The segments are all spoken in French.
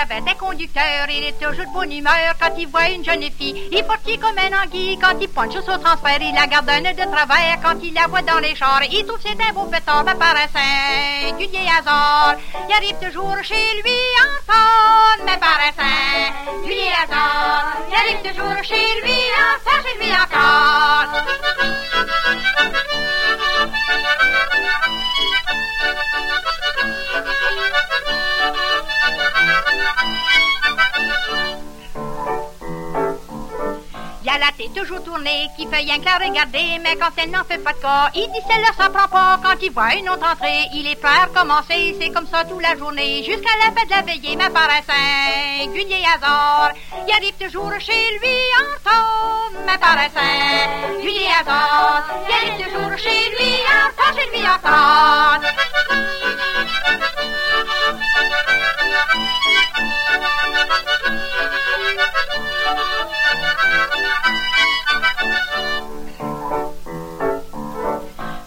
avait un conducteur, il est toujours de bonne humeur quand il voit une jeune fille. Il porte comme un anguille quand il punch au transfert, il la garde un de travers quand il la voit dans les chars. Il trouve c'est un beau pétard, mais par un singulier hasard. Il arrive toujours chez lui en mais par un singulier hasard. Il arrive toujours chez lui en chez lui encore. Il a la tête toujours tournée, qui fait que la regarder, mais quand elle n'en fait pas de cas, il dit celle-là ça prend pas. Quand il voit une autre entrée, il est prêt à recommencer, c'est comme ça toute la journée, jusqu'à la fin de la veillée, mais par un singulier il arrive toujours chez lui en temps, mais par un singulier hasard, il arrive toujours chez lui en temps, chez lui en temps.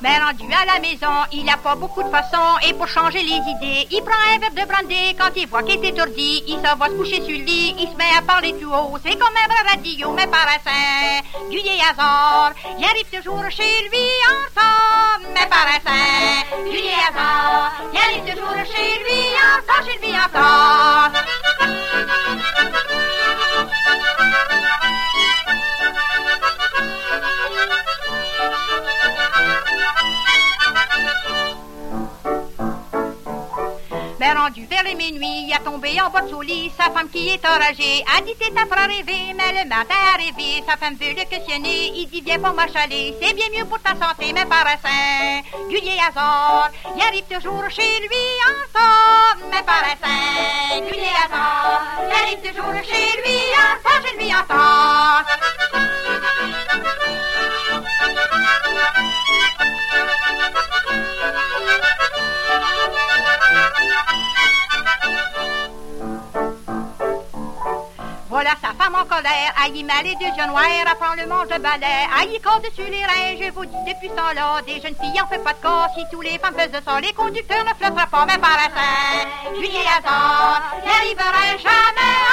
Mais rendu à la maison, il n'a pas beaucoup de façons et pour changer les idées, il prend un verre de brandy. Quand il voit qu'il est étourdi, il s'en va se coucher sur le lit, il se met à parler tout haut, c'est comme un vrai radio, mais par un singulier hasard, il arrive toujours chez lui en mais par un singulier hasard, il arrive toujours chez lui en chez lui en. Rendu vers les minuit, il a tombé en bas de son lit. Sa femme qui est enragée a dit c'est faire rêver, mais le matin arrivé, sa femme veut le questionner. Il dit viens pour m'achaler, c'est bien mieux pour ta santé, mais par un singulier hasard, il arrive toujours chez lui en somme, mais par un singulier hasard, il arrive toujours chez lui en somme, chez lui en. Sa femme en colère, aïe, les deux yeux noirs, apprend le manche de balai, aïe, court dessus les reins, je vous dis depuis ce temps-là, des jeunes filles en fait pas de cas, si tous les femmes faisaient ça, les conducteurs ne flotteraient pas, mais par un saint, juillet hasard, n'arriverait jamais